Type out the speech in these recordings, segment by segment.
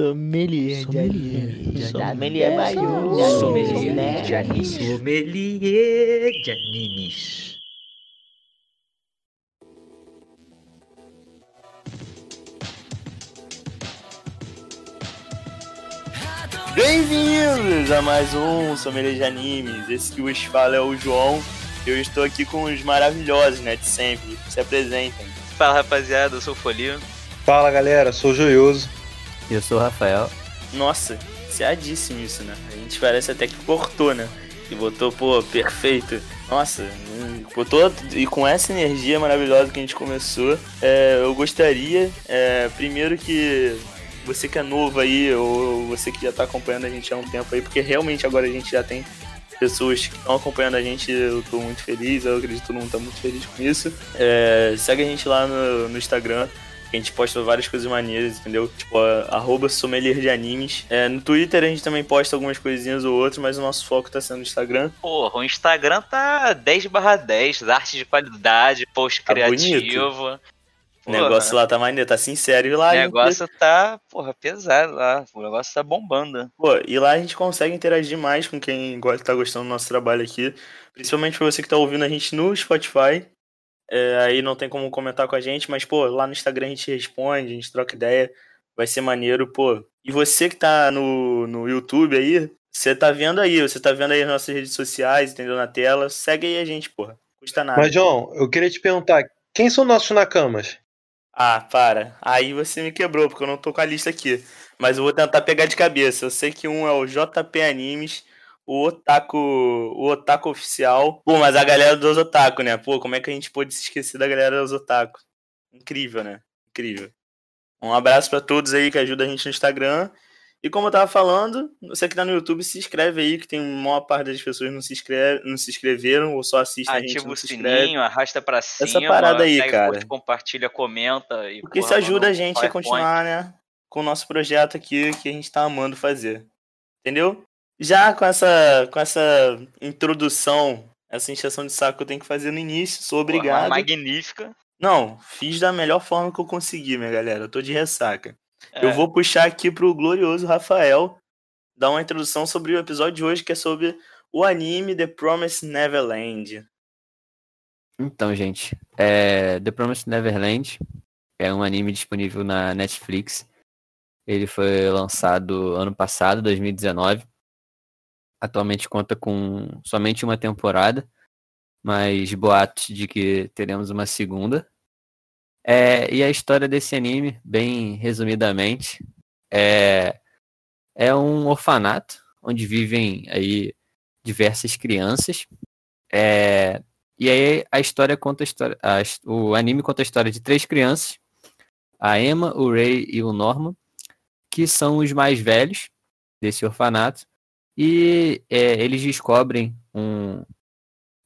Sommelier de anime. Sommelier maior. Sommelier de animes. Sommelier de animes. Bem-vindos a mais um Sommelier de Animes. Esse que vos fala é o João. Eu estou aqui com os maravilhosos, né, de sempre. Se apresentem. Fala rapaziada, eu sou o Folinho. Fala galera, sou o Joioso. Eu sou o Rafael. Nossa, seadíssimo isso, né? A gente parece até que cortou, né? E botou, pô, perfeito. Nossa, botou e com essa energia maravilhosa que a gente começou, é, eu gostaria, é, primeiro que você que é novo aí, ou você que já tá acompanhando a gente há um tempo aí, porque realmente agora a gente já tem pessoas que estão acompanhando a gente, eu tô muito feliz, eu acredito que todo mundo tá muito feliz com isso. É, segue a gente lá no, no Instagram, a gente posta várias coisas maneiras, entendeu? Tipo, arroba sommelier de animes. É, no Twitter a gente também posta algumas coisinhas ou outras, mas o nosso foco tá sendo no Instagram. Porra, o Instagram tá 10 barra 10, arte de qualidade, post Tá criativo. O negócio lá tá maneiro, tá sincero. E lá, O a gente- negócio tá, porra, pesado lá. O negócio tá bombando. Pô, e lá a gente consegue interagir mais com quem gosta, tá gostando do nosso trabalho aqui. Principalmente pra você que tá ouvindo a gente no Spotify. É, aí não tem como comentar com a gente, mas, pô, lá no Instagram a gente responde, a gente troca ideia. Vai ser maneiro, pô. E você que tá no, no YouTube aí, você tá vendo aí, você tá vendo aí as nossas redes sociais, entendeu? Na tela. Segue aí a gente, porra. Custa nada. Mas, João, eu queria te perguntar, quem são nossos nakamas? Ah, para. Aí você me quebrou, porque eu não tô com a lista aqui. Mas eu vou tentar pegar de cabeça. Eu sei que um é o JP Animes, o Otaku, o Otaku Oficial. Pô, mas a galera dos Otaku, né? Pô, como é que a gente pôde se esquecer da galera dos Otaku? Incrível, né? Incrível. Um abraço pra todos aí que ajudam a gente no Instagram. E como eu tava falando, você que tá no YouTube, se inscreve aí, que tem uma maior parte das pessoas não se, inscreve, não se inscreveram ou só assistem a gente Ativa o sininho, arrasta pra cima. parada aí, segue, cara. curte, compartilha, comenta. E, Porque isso porra, ajuda manda a gente a continuar, né? Com o nosso projeto aqui que a gente tá amando fazer. Entendeu? Já com essa, com essa introdução, essa encheção de saco que eu tenho que fazer no início, sou Porra, obrigado. magnífica. Não, fiz da melhor forma que eu consegui, minha galera. Eu tô de ressaca. É, Eu vou puxar aqui pro glorioso Rafael dar uma introdução sobre o episódio de hoje, que é sobre o anime The Promised Neverland. Então, gente, é, The Promised Neverland é um anime disponível na Netflix. Ele foi lançado ano passado, 2019. Atualmente conta com somente uma temporada, mas boatos de que teremos uma segunda. É, e a história desse anime, bem resumidamente, é, é um orfanato onde vivem aí diversas crianças. É, e aí a história conta a história. a o anime conta a história de três crianças: a Emma, o Ray e o Norman, que são os mais velhos desse orfanato. E é, eles descobrem um,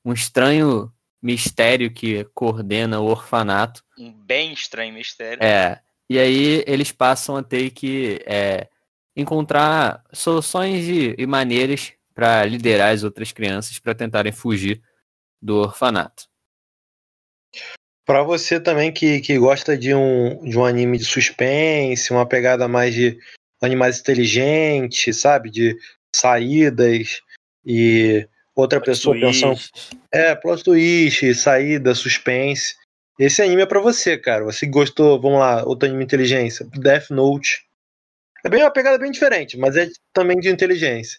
um estranho mistério que coordena o orfanato. Um bem estranho mistério. É. E aí eles passam a ter que é, encontrar soluções e, e maneiras para liderar as outras crianças para tentarem fugir do orfanato. Pra você também que, que gosta de um, de um anime de suspense, uma pegada mais de animais inteligentes, sabe? De saídas e outra pessoa pensando. Twist. É, plot twist, saída, suspense. Esse anime é pra você, cara. Você gostou, vamos lá, outro anime de inteligência, Death Note. É bem uma pegada bem diferente, mas é também de inteligência.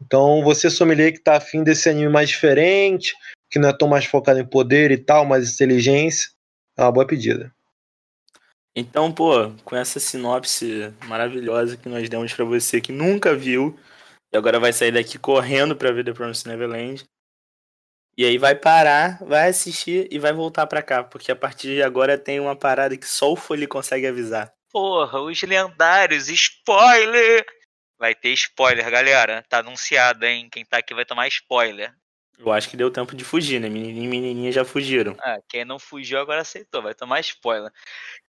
Então, você sommelier que tá afim desse anime mais diferente, que não é tão mais focado em poder e tal, mais inteligência, é uma boa pedida. Então, pô, com essa sinopse maravilhosa que nós demos pra você que nunca viu, e agora vai sair daqui correndo pra ver The Promised Neverland. E aí vai parar, vai assistir e vai voltar pra cá, porque a partir de agora tem uma parada que só o Foley consegue avisar. Porra, os lendários, spoiler! Vai ter spoiler, galera. Tá anunciado, hein? Quem tá aqui vai tomar spoiler. Eu acho que deu tempo de fugir, né? Menininho e menininha já fugiram. Ah, quem não fugiu agora aceitou, vai tomar spoiler.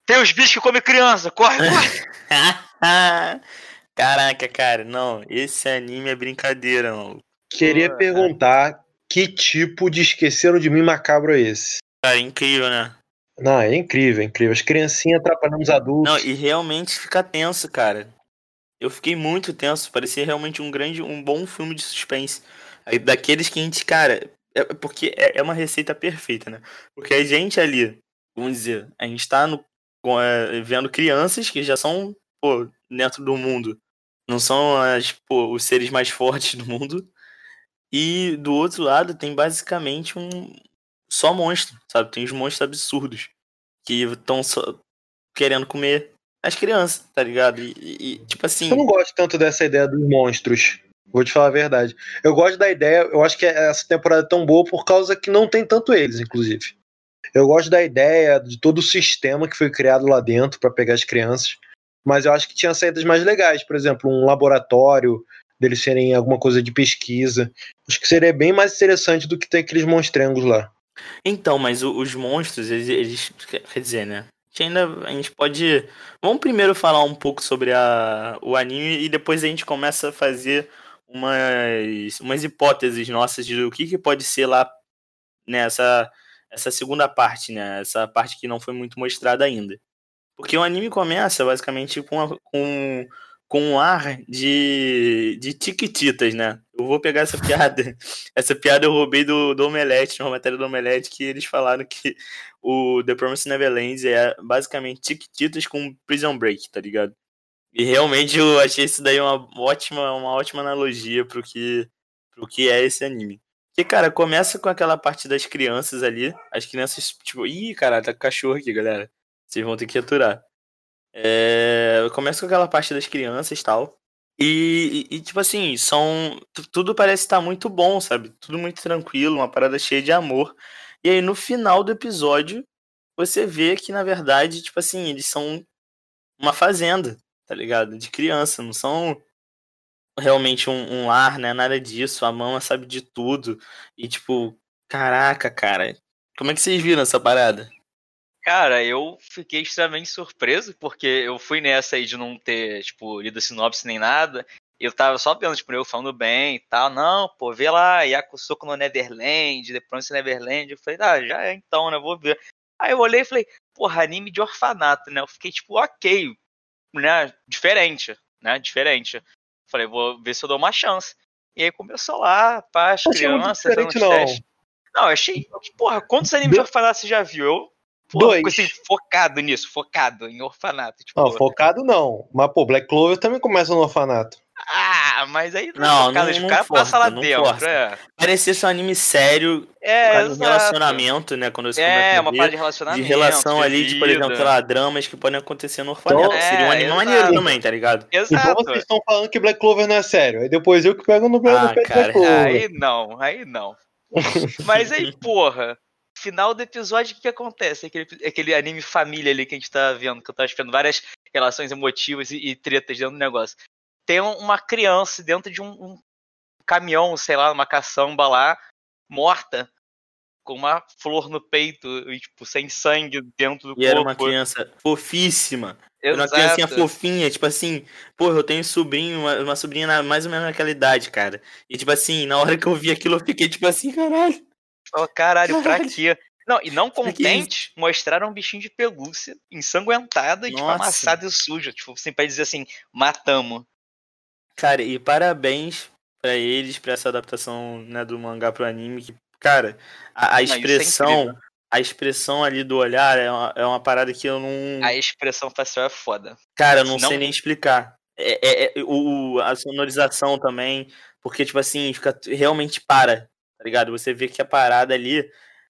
Tem os bichos que comem criança, corre, corre! Caraca, cara, não, esse anime é brincadeira, mano. Queria Porra. perguntar que tipo de esqueceram de mim macabro é esse? Cara, incrível, né? Não, é incrível, é incrível. As criancinhas atrapalhando os adultos. Não, e realmente fica tenso, cara. Eu fiquei muito tenso, parecia realmente um grande, um bom filme de suspense. Aí, daqueles que a gente, cara, é porque é, é uma receita perfeita, né? Porque a gente ali, vamos dizer, a gente tá no, com, é, vendo crianças que já são, pô, dentro do mundo. Não são as, pô, os seres mais fortes do mundo. E do outro lado tem basicamente um só monstro, sabe? Tem os monstros absurdos que estão só querendo comer as crianças, tá ligado? E, e, tipo assim. Eu não gosto tanto dessa ideia dos monstros. Vou te falar a verdade. Eu gosto da ideia, eu acho que essa temporada é tão boa por causa que não tem tanto eles, inclusive. Eu gosto da ideia de todo o sistema que foi criado lá dentro para pegar as crianças, mas eu acho que tinha saídas mais legais, por exemplo, um laboratório deles serem alguma coisa de pesquisa. Acho que seria bem mais interessante do que ter aqueles monstrengos lá. Então, mas os monstros, eles, eles, Quer dizer, né? A gente ainda. A gente pode. Vamos primeiro falar um pouco sobre a, o anime e depois a gente começa a fazer umas, umas hipóteses nossas de o que, que pode ser lá nessa essa segunda parte, né? Essa parte que não foi muito mostrada ainda. Porque o anime começa basicamente com, a, com com um ar de, de tiquititas, né? Eu vou pegar essa piada. Essa piada eu roubei do, do Omelete, uma matéria do Omelete, que eles falaram que o The Promised Neverland é basicamente tiquititas com Prison Break, tá ligado? E realmente eu achei isso daí uma ótima, uma ótima analogia pro que, pro que é esse anime. Que, cara, começa com aquela parte das crianças ali. As crianças, tipo, ih, cara, tá com cachorro aqui, galera. Vocês vão ter que aturar. É, começa com aquela parte das crianças e tal. E, tipo assim, são. Tudo parece estar muito bom, sabe? Tudo muito tranquilo, uma parada cheia de amor. E aí no final do episódio, você vê que, na verdade, tipo assim, eles são uma fazenda, tá ligado? De criança, não são realmente um, um lar, né? Nada disso. A mama sabe de tudo. E tipo, caraca, cara. Como é que vocês viram essa parada? Cara, eu fiquei extremamente surpreso, porque eu fui nessa aí de não ter, tipo, lido sinopse nem nada. Eu tava só vendo, tipo, eu falando bem e tal. Não, pô, vê lá, Yakusoku no Neverland, The Promise Neverland. Eu falei, ah, já é então, né, vou ver. Aí eu olhei e falei, porra, anime de orfanato, né? Eu fiquei, tipo, ok, né, diferente, né, diferente. Falei, vou ver se eu dou uma chance. E aí começou lá, pá, as crianças, não. Testes. Não, eu achei, porra, quantos animes de orfanato você já viu? Eu Pô, Dois. Assim, focado nisso, focado em orfanato. Tipo, não, focado não. Mas, pô, Black Clover também começa no orfanato. Ah, mas aí não, não, não, o cara passa lá dentro. É. Parecia ser um anime sério. É, um relacionamento, né? Quando você é, uma parte de relacionamento. De relação de ali, de, por exemplo, sei lá, dramas que podem acontecer no orfanato. Então, Seria um anime exato. maneiro também, tá ligado? Exato. Então vocês estão falando que Black Clover não é sério. Aí depois eu que pego no, ah, no Black Clover. Aí não, aí não. mas aí, porra final do episódio, o que, que acontece? Aquele, aquele anime família ali que a gente tá vendo, que eu tava esperando várias relações emotivas e, e tretas dentro do negócio. Tem uma criança dentro de um, um caminhão, sei lá, uma caçamba lá, morta, com uma flor no peito e, tipo, sem sangue dentro do e corpo. E era uma criança fofíssima. Era uma criancinha fofinha, tipo assim, pô, eu tenho sobrinho, uma, uma sobrinha na, mais ou menos naquela idade, cara. E tipo assim, na hora que eu vi aquilo, eu fiquei tipo assim, caralho. Oh, caralho, pra quê? Não, e não contente, mostraram um bichinho de pelúcia ensanguentado e tipo, amassado e sujo. Tipo, assim, pra dizer assim, matamos. Cara, e parabéns para eles, pra essa adaptação né, do mangá pro anime. Que, cara, a, a é expressão. é a expressão ali do olhar é uma, é uma parada que eu não. A expressão facial é foda. Cara, eu não, não... sei nem explicar. É, é, é, o, a sonorização também, porque, tipo assim, fica realmente para tá ligado? Você vê que a parada ali,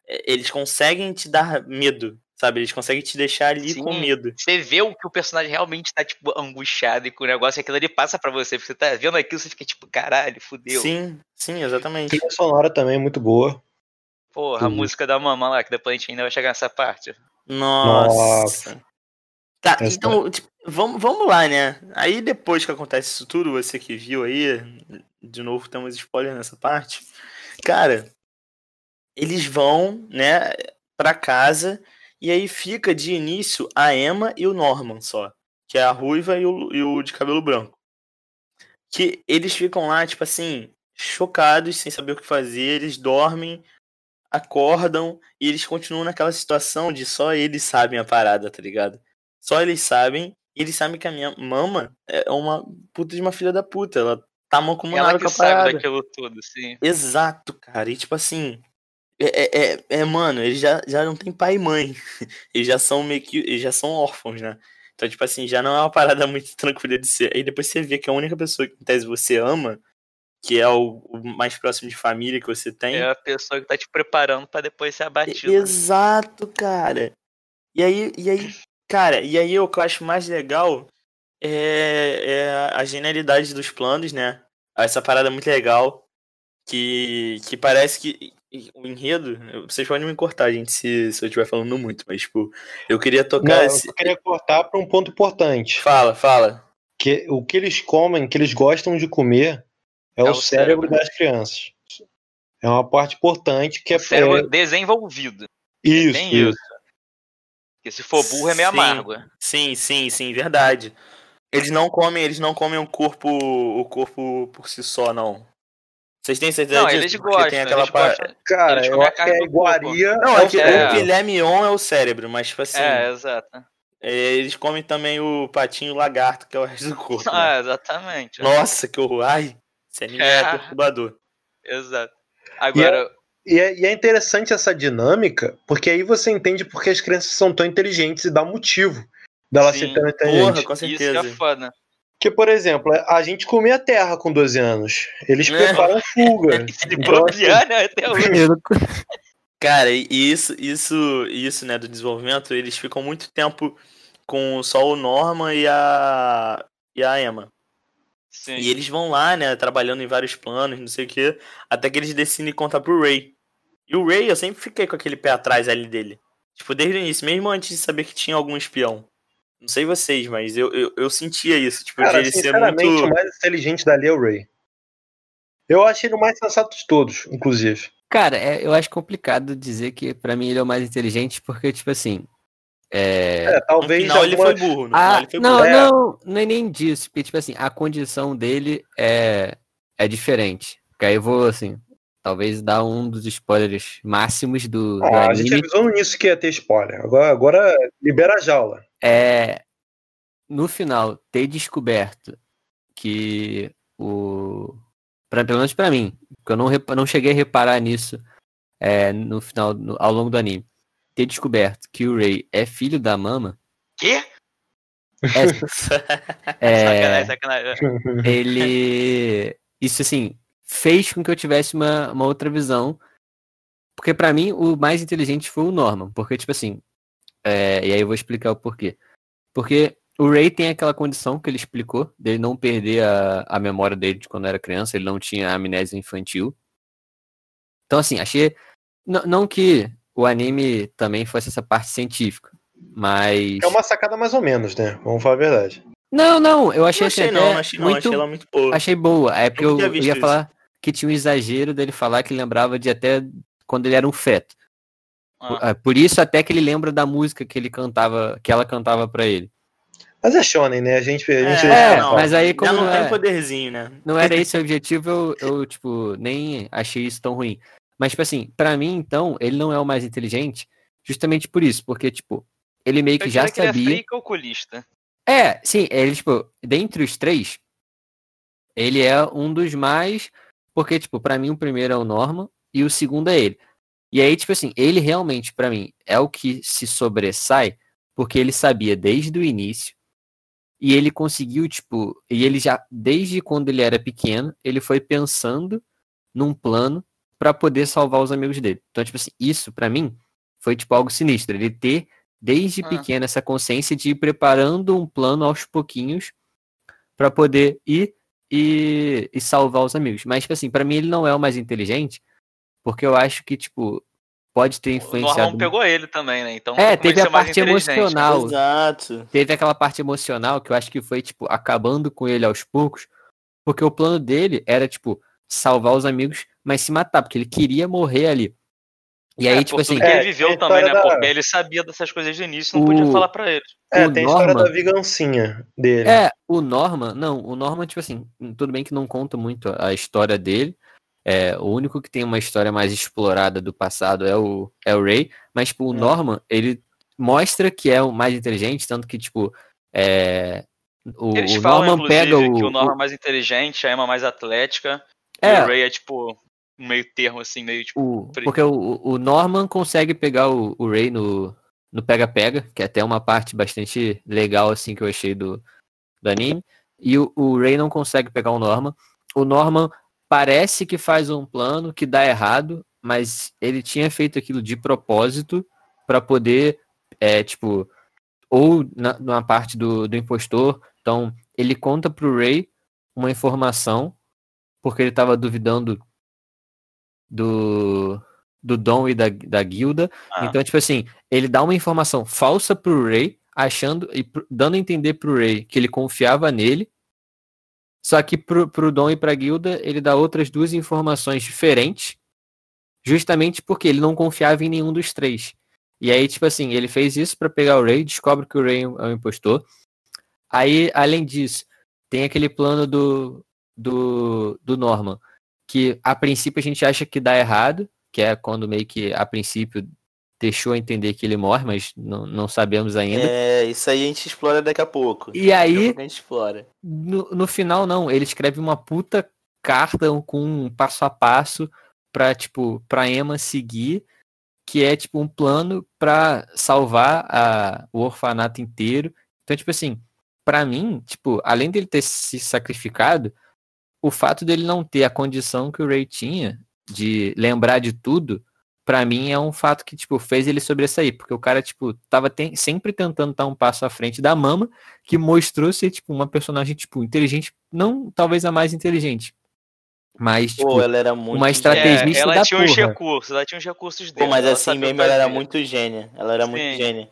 é, eles conseguem te dar medo, sabe? Eles conseguem te deixar ali Sim, com medo. Você vê o que o personagem realmente tá, tipo, angustiado e com o negócio, e aquilo ali passa para você. Você tá vendo aquilo, você fica tipo, caralho, fudeu. Sim, sim, exatamente. A sonora também é muito boa. Porra, a música da mamãe lá, que depois a gente ainda vai chegar nessa parte. Nossa. Nossa. Tá, Essa então, tipo, vamos, vamos lá, né? Aí depois que acontece isso tudo, você que viu aí, de novo temos spoiler nessa parte. Cara, eles vão, né, pra casa e aí fica de início a Emma e o Norman só, que é a ruiva e o, e o de cabelo branco. Que eles ficam lá, tipo assim, chocados, sem saber o que fazer, eles dormem, acordam e eles continuam naquela situação de só eles sabem a parada, tá ligado? Só eles sabem E eles sabem que a minha mama é uma puta de uma filha da puta. Ela tá Ela mancomunada com que a sabe parada. daquilo tudo, sim. Exato, cara. E tipo assim. É, é, é- é, mano, eles já, já não tem pai e mãe. Eles já são meio que. Eles já são órfãos, né? Então, tipo assim, já não é uma parada muito tranquila de ser. Aí depois você vê que a única pessoa que em tese você ama, que é o, o mais próximo de família que você tem. É a pessoa que tá te preparando pra depois ser abatido. Exato, cara. E aí, e aí, cara, e aí o que eu acho mais legal é, é a genialidade dos planos, né? Essa parada muito legal. Que, que parece que o enredo. Vocês podem me cortar, gente, se, se eu estiver falando muito, mas, tipo, eu queria tocar. Não, eu esse- só queria cortar para um ponto importante. Fala, fala. Que o que eles comem, que eles gostam de comer, é, o, o cérebro, cérebro. das crianças. É uma parte importante que é, O cérebro é desenvolvido. isso, Tem isso. isso. Porque se for burro é meio Sim. amargo. Sim, sim, sim, verdade. Eles não comem, eles não comem o corpo, o corpo por si só, não. Vocês têm certeza Não, disso? eles Porque gostam. tem aquela eles par- gostam. Cara, Eles eu acho que corpo. iguaria Não, é é o que É. o filé mignon é o cérebro, mas tipo assim, É, exato. é, eles comem também o patinho lagarto, que é o resto do corpo. né? Ah, exatamente. Nossa, que horror. Ai, esse anime é, É. perturbador. Exato. Agora, E é, e é interessante essa dinâmica, porque aí você entende porque as crianças são tão inteligentes e dá motivo delas Sim, serem tão inteligentes. Porra, com isso que certeza. é foda. Porque, por exemplo, a gente comia terra com 12 anos. Eles É. preparam fuga. Se Então, assim, né? Até hoje. Cara, e e isso, isso, isso, né, do desenvolvimento, eles ficam muito tempo com só o Norman e a e a Emma. Sim. E eles vão lá, né, trabalhando em vários planos, não sei o quê, até que eles decidem contar pro Ray. E o Ray, eu sempre fiquei com aquele pé atrás ali dele. Tipo, desde o início, mesmo antes de saber que tinha algum espião. Não sei vocês, mas eu, eu, eu sentia isso, tipo, de Cara, ele ser muito... o mais inteligente dali é o Ray. Eu achei ele o mais sensato de todos, inclusive. Cara, é- eu acho complicado dizer que pra mim ele é o mais inteligente, porque, tipo assim. É... É, No talvez final ele foi algumas- burro, no final Ah, ele foi não, burro. É. não, não é nem disso, porque, tipo assim, a condição dele é, é diferente. Porque aí eu vou, assim, talvez dar um dos spoilers máximos do, do Ah, a gente avisou início que ia ter spoiler. Agora, agora libera a jaula. É, no final, ter descoberto que o. Pra, pelo menos pra mim, porque eu não, não cheguei a reparar nisso é, no final, no- ao longo do anime. Ter descoberto que o Ray é filho da Mama. Quê? É, Sacanagem, sacanagem. ele. Isso assim, fez com que eu tivesse uma, uma outra visão. Porque pra mim o mais inteligente foi o Norman. Porque, tipo assim. é, e aí eu vou explicar o porquê. Porque o Ray tem aquela condição que ele explicou, dele não perder a, a memória dele de quando era criança, ele não tinha amnésia infantil. Então, assim, achei. não que o anime também fosse essa parte científica, mas. É uma sacada mais ou menos, né? Vamos falar a verdade. Não, não, eu achei, Não assim, achei até não, não achei não, muito achei ela muito boa. Achei boa. É porque eu, eu ia isso. falar que tinha um exagero dele falar que lembrava de até quando ele era um feto. Por, Ah, ah, por isso até que ele lembra da música que ele cantava, que ela cantava pra ele. Mas é shonen, né? A gente. A gente É, não, mas aí Já como não não tem é- poderzinho, né? Não era esse o objetivo, eu, eu, tipo, nem achei isso tão ruim. Mas, tipo assim, pra mim, então, ele não é o mais inteligente justamente por isso, porque, tipo, ele meio que eu já diria que ele é sabia. frio e calculista. É, sim, ele, tipo, dentre os três, ele é um dos mais. Porque, tipo, pra mim o primeiro é o Norman e o segundo é ele. E aí, tipo assim, ele realmente, pra mim, é o que se sobressai, porque ele sabia desde o início. E ele conseguiu, tipo, e ele já, desde quando ele era pequeno, ele foi pensando num plano pra poder salvar os amigos dele. Então, tipo assim, isso pra mim foi tipo algo sinistro, ele ter desde Ah. pequeno essa consciência de ir preparando um plano aos pouquinhos pra poder ir e, e salvar os amigos. Mas, tipo assim, pra mim ele não é o mais inteligente, porque eu acho que, tipo, pode ter O influenciado. Norman pegou ele também, né? Então, É, como teve a parte emocional. Exato. Teve aquela parte emocional que eu acho que foi, tipo, acabando com ele aos poucos, porque o plano dele era, tipo, salvar os amigos, mas se matar, porque ele queria morrer ali. E aí, É, tipo assim, que É, ele viveu a também, né? da- Porque ele sabia dessas coisas de início, não O- podia falar pra eles. É, o tem a história da vingancinha dele. É, o Norman, não, o Norman, tipo assim, tudo bem que não conta muito a história dele. É, o único que tem uma história mais explorada do passado é o, é o Ray, mas tipo, o É. Norman, ele mostra que é o mais inteligente, tanto que, tipo, É, o, Eles o falam, Norman inclusive, pega o, que o Norman é mais inteligente, a Emma mais atlética. É. E o Ray é tipo um meio termo, assim, meio tipo. o- porque o, o Norman consegue pegar o, o Ray no no pega-pega, que é até uma parte bastante legal assim que eu achei do, do anime. E o, o Ray não consegue pegar o Norman. O Norman parece que faz um plano que dá errado, mas ele tinha feito aquilo de propósito para poder, é, tipo, ou na, numa parte do, do impostor. Então, ele conta pro Ray uma informação, porque ele estava duvidando do, do Dom e da, da guilda. Ah. Então, tipo assim, ele dá uma informação falsa pro Ray, achando e dando a entender pro Ray que ele confiava nele. Só que pro, pro Dom e pra guilda, ele dá outras duas informações diferentes, justamente porque ele não confiava em nenhum dos três. E aí, tipo assim, ele fez isso pra pegar o Ray, descobre que o Ray é um impostor. Aí, além disso, tem aquele plano do, do, do Norman, que a princípio a gente acha que dá errado, que é quando meio que a princípio deixou a entender que ele morre, mas não, não sabemos ainda. É, isso aí a gente explora daqui a pouco. E aí- a gente explora. No, no final, não, ele escreve uma puta carta com um passo a passo pra, tipo, pra Emma seguir, que é, tipo, um plano pra salvar a, o orfanato inteiro. Então, tipo assim, pra mim, tipo, além dele ter se sacrificado, o fato dele não ter a condição que o Ray tinha de lembrar de tudo, pra mim é um fato que, tipo, fez ele sobressair, porque o cara, tipo, tava ten- sempre tentando estar um passo à frente da Mama, que mostrou ser, tipo, uma personagem, tipo, inteligente, não talvez a mais inteligente, mas, tipo, Pô, ela era muito. uma É, estrategista ela da tinha porra. recursos, ela tinha uns recursos Pô, dela. mas ela assim mesmo ela era muito gênia. Ela era muito Sim. gênia.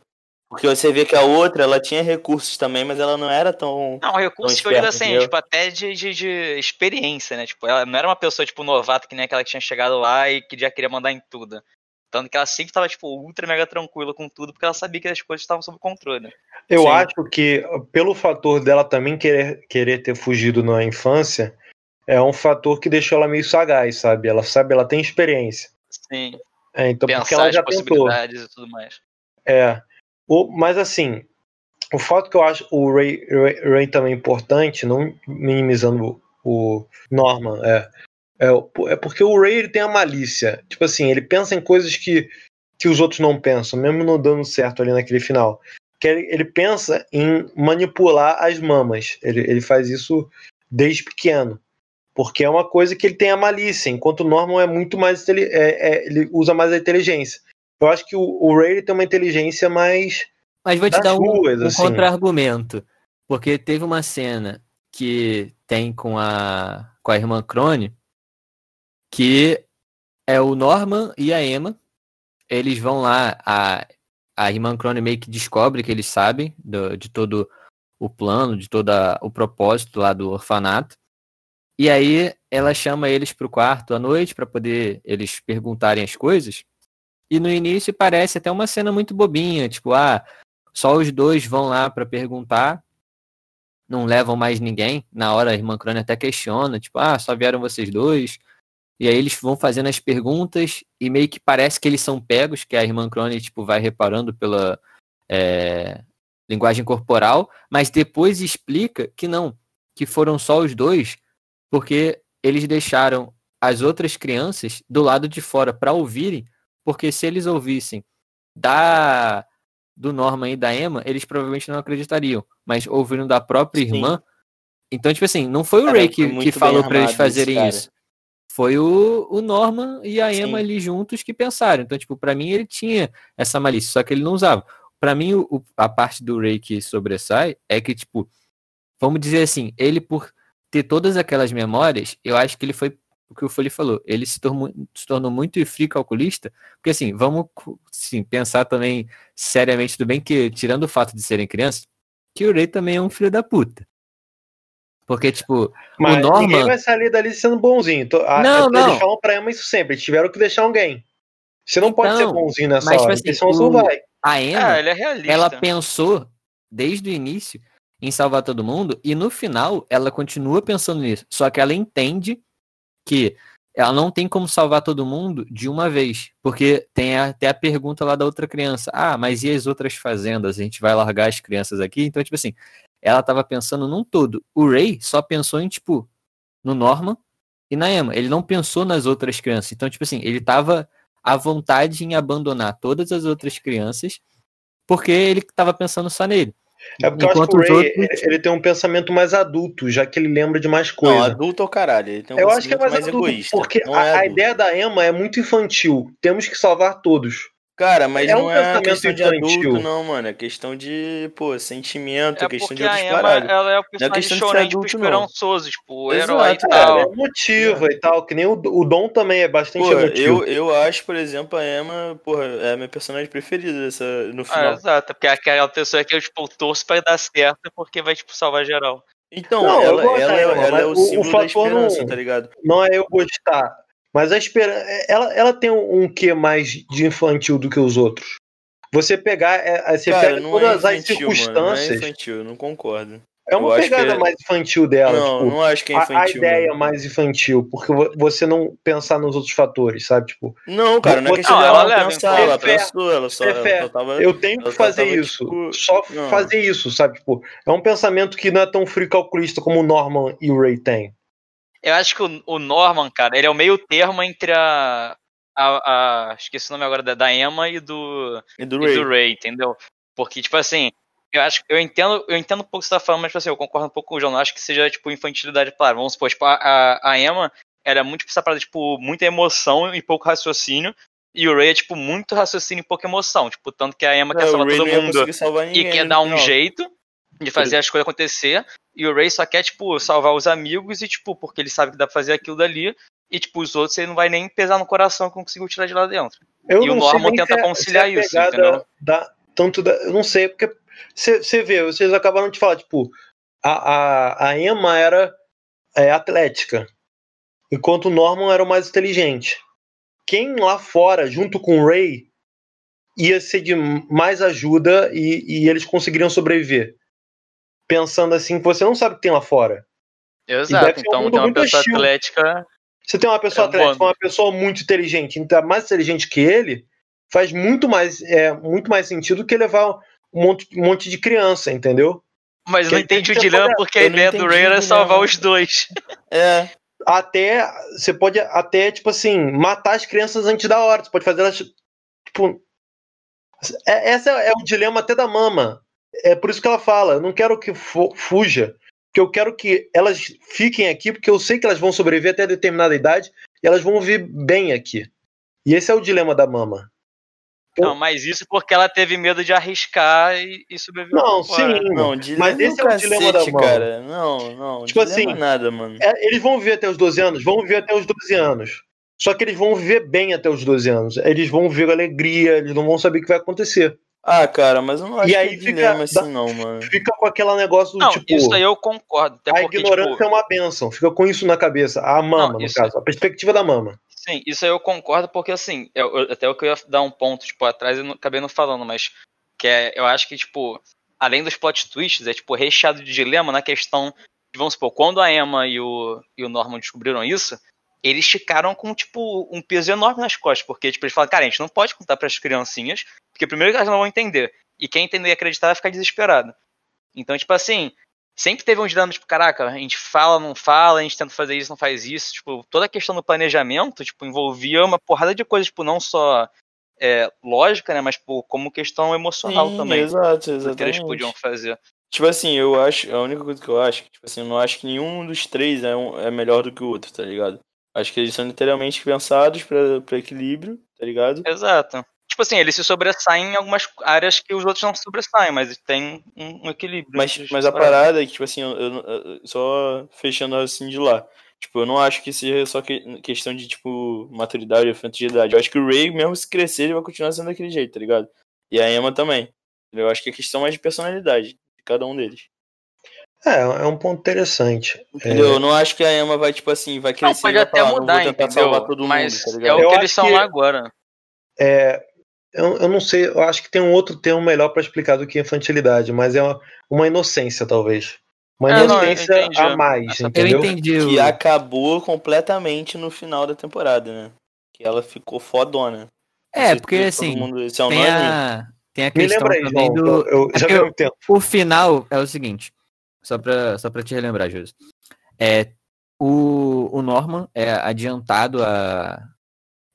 Porque você vê que a outra, ela tinha recursos também, mas ela não era tão. Não, recurso Tão que eu digo assim, tipo, até de, de, de experiência, né? Tipo, ela não era uma pessoa, tipo, novata, que nem aquela que tinha chegado lá e que já queria mandar em tudo. Tanto que ela sempre tava, tipo, ultra mega tranquila com tudo, porque ela sabia que as coisas estavam sob controle. Eu Sim. acho que, pelo fator dela também querer, querer ter fugido na infância, é um fator que deixou ela meio sagaz, sabe? Ela sabe, ela tem experiência. Sim, É, então, porque pensar ela as já tentou. possibilidades e tudo mais. É. O, mas assim, o fato que eu acho o Ray, Ray, Ray também importante, não minimizando o, Norman, é, é, é porque o Ray ele tem a malícia. Tipo assim, ele pensa em coisas que, que os outros não pensam, mesmo não dando certo ali naquele final. Que ele, ele pensa em manipular as mamas. Ele, ele faz isso desde pequeno. Porque é uma coisa que ele tem a malícia, enquanto o Norman é muito mais. É, é, ele usa mais a inteligência. Eu acho que o, o Ray tem uma inteligência mais. Mas vou te dar um, ruas, um assim. contra-argumento. Porque teve uma cena que tem com a, com a irmã Crone, que é o Norman e a Emma. Eles vão lá, a, a irmã Crone meio que descobre que eles sabem do- de todo o plano, de todo o propósito lá do orfanato. E aí ela chama eles pro quarto à noite para poder eles perguntarem as coisas. E no início parece até uma cena muito bobinha, tipo, ah, só os dois vão lá para perguntar, não levam mais ninguém. Na hora a irmã Crone até questiona, tipo, ah, só vieram vocês dois. E aí eles vão fazendo as perguntas e meio que parece que eles são pegos, que a irmã Crone, tipo, vai reparando pela é, linguagem corporal, mas depois explica que não, que foram só os dois, porque eles deixaram as outras crianças do lado de fora para ouvirem, porque se eles ouvissem da do Norman e da Emma, eles provavelmente não acreditariam, mas ouviram da própria Sim. irmã. Então, tipo assim, não foi o Cara, Ray que, que falou para eles fazerem isso. Foi o, o Norman e a Emma Sim. ali juntos que pensaram. Então, tipo, para mim ele tinha essa malícia, só que ele não usava. Para mim, o- a parte do Ray que sobressai é que, tipo, vamos dizer assim, ele por ter todas aquelas memórias, eu acho que ele foi o que o Foley falou, ele se tornou, se tornou muito frio calculista, porque assim, vamos sim, pensar também seriamente, tudo bem que, tirando o fato de serem crianças, que o Ray também é um filho da puta. Porque, tipo, Mas Norman- ninguém vai sair dali sendo bonzinho. Tô- a- Não, eles não. falam pra Emma isso sempre. Eles tiveram que deixar alguém. Você não pode ser Então, bonzinho nessa mas, tipo hora, assim, você não o- vai. a Emma, Ah, é ela pensou desde o início em salvar todo mundo e no final ela continua pensando nisso. Só que ela entende que ela não tem como salvar todo mundo de uma vez. Porque tem até a pergunta lá da outra criança. Ah, mas e as outras fazendas? A gente vai largar as crianças aqui? Então, tipo assim, ela tava pensando num todo. O Ray só pensou em, tipo, no Norman e na Emma. Ele não pensou nas outras crianças. Então, tipo assim, ele tava à vontade em abandonar todas as outras crianças porque ele tava pensando só nele. É porque eu acho que o Ray outros- ele tem um pensamento mais adulto, já que ele lembra de mais Não, coisa. adulto é o caralho. Ele tem um eu acho que é pensamento mais, adulto, egoísta. porque não a, é a ideia da Emma é muito infantil. Temos que salvar todos. Cara, mas É um não é questão de adulto, não, mano. É questão de, pô, sentimento, É questão de outras paradas. ela é o personagem questão de ser shonen, tipo, esperançoso, tipo, o Exato, herói e tal. É emotiva e tal, que nem o, o Dom também é bastante Pô, emotivo. eu, eu acho, por exemplo, a Emma, porra, é a minha personagem preferida dessa, no Ah, final. exato, porque é aquela pessoa que eu, tipo, torço pra dar certo porque vai, tipo, salvar geral. Então, Não, ela, ela, Emma, ela é o o- o símbolo da fator não- esperança, tá ligado? Não é eu gostar. Mas a esperança. Ela, ela tem um, um quê mais de infantil do que os outros? Você pegar. é, Você Cara, pega todas é as infantil, mano. Não é circunstâncias. infantil, eu não concordo. É uma Eu pegada que é- mais infantil dela. não, tipo, não acho que é a- a, infantil. ideia mano. mais infantil, porque vo- você não pensar nos outros fatores, sabe? Tipo, Não, cara, não é Não, questão ela não pensar, conta. ela Ter fé, pensou, ela só, ela só tava... eu tenho que ela fazer tava, isso. tipo, Só não. fazer isso, sabe? Tipo, é um pensamento que não é tão frio calculista como o Norman e o Ray têm. Eu acho que o, o Norman, cara, ele é o meio termo entre a. a, a- esqueci o nome agora da, da Emma e do, E do e Ray. do Ray, entendeu? Porque, tipo assim, eu acho eu entendo, eu entendo um pouco o que você tá falando, mas tipo assim, eu concordo um pouco com o João. Não acho que seja, tipo, infantilidade, claro. Vamos supor, tipo, a, a, Emma era muito tipo, essa parada, tipo, muita emoção e pouco raciocínio. E o Ray é, tipo, muito raciocínio e pouca emoção. Tipo, tanto que a Emma quer É, o salvar Ray todo não mundo salvar e ninguém quer dar um final. jeito de fazer as coisas acontecer. E o Ray só quer, tipo, salvar os amigos e, tipo, porque ele sabe que dá pra fazer aquilo dali. E, tipo, os outros ele não vai nem pesar no coração que conseguiu tirar de lá dentro. Eu E o Norman tenta é- conciliar é isso, entendeu? Da, tanto da, eu não sei, porque você vê, vocês acabaram de falar, tipo, a, a, a Emma era é, atlética, enquanto o Norman era o mais inteligente. Quem lá fora, junto com o Ray, ia ser de mais ajuda e, e eles conseguiriam sobreviver? Pensando assim, que você não sabe o que tem lá fora. Exato. um Então mundo tem uma pessoa atlética. Você tem uma pessoa É um atlética, bônus. uma pessoa muito inteligente, então mais inteligente que ele, faz muito mais, é, muito mais sentido que levar um monte, um monte de criança, entendeu? Mas Que não entende o ter dilema poder. porque a ideia do Ray era salvar os dois. É, Até você pode até tipo assim matar as crianças antes da hora. Você pode fazer elas tipo é, essa é, é o dilema até da mama. É por isso que ela fala: eu não quero que fu- fuja, que eu quero que elas fiquem aqui porque eu sei que elas vão sobreviver até determinada idade e elas vão viver bem aqui. E esse é o dilema da mama. Não, mas isso porque ela teve medo de arriscar e, e sobreviver. Não, sim. não, Mas esse é o dilema da cacete, mão. cara. Não, não, Tipo dilema assim, nada, mano. É, eles vão viver até os 12 anos? Vão viver até os 12 anos. Só que eles vão viver bem até os 12 anos. Eles vão ver alegria, eles não vão saber o que vai acontecer. Ah, cara, mas eu não acho E que aí é fica- dilema assim não, mano. Fica com aquele negócio do Não, tipo. isso aí eu concordo. Até a porque, ignorância tipo, é uma benção. Fica com isso na cabeça. A mama, Não, no caso. A perspectiva da mama. Sim, isso aí eu concordo, porque assim, eu- eu- até o que eu ia dar um ponto, tipo, atrás eu não, acabei não falando, mas que é, eu acho que, tipo, além dos plot twists, é, tipo, recheado de dilema na questão de, vamos supor, quando a Emma e o, e o Norman descobriram isso, eles ficaram com, tipo, um peso enorme nas costas, porque, tipo, eles falaram, cara, a gente não pode contar pras criancinhas, porque primeiro elas não vão entender, e quem entender e acreditar vai ficar desesperado. Então, tipo assim, sempre teve um dilema, tipo, caraca, a gente fala, não fala, a gente tenta fazer isso, não faz isso. Tipo, toda a questão do planejamento, tipo, envolvia uma porrada de coisas, tipo, não só é, lógica, né, mas, tipo, como questão emocional Sim, também. Exato, do que eles exatamente. podiam fazer. Tipo assim, eu acho, a única coisa que eu acho, tipo assim, eu não acho que nenhum dos três é, um- é melhor do que o outro, tá ligado? Acho que eles são literalmente pensados pra equilíbrio, tá ligado? Exato. Tipo assim, eles se sobressaem em algumas áreas que os outros não se sobressaem, mas tem um, um equilíbrio. Mas, mas as a parada é que, tipo assim, eu, eu- só fechando assim de lá. Tipo, eu não acho que seja só que- questão de, tipo, maturidade ou idade. Eu acho que o Ray, mesmo se crescer, ele vai continuar sendo daquele jeito, tá ligado? E a Emma também. Eu acho que é questão mais de personalidade de cada um deles. É, é um ponto interessante. Entendeu? Eu não acho que a Emma vai, tipo assim, vai Não, crescer pode e vai até falar, não mudar, entendeu? salvar todo mas mundo, tá é o Eu que eles são que- lá agora. É, eu, eu não sei, eu acho que tem um outro termo melhor pra explicar do que infantilidade, mas é uma, uma inocência, talvez. Uma É, não, eu inocência entendi a mais, essa- Eu entendeu? entendi. Que acabou completamente no final da temporada, né? Que ela ficou fodona. Não É, porque assim, mundo- esse é o tem nome? a, tem a Me questão lembra aí, também João. do. Eu, eu é já que vi eu-. O final é o seguinte, só pra, só pra te relembrar, Júlio. É, o, o Norman é adiantado a,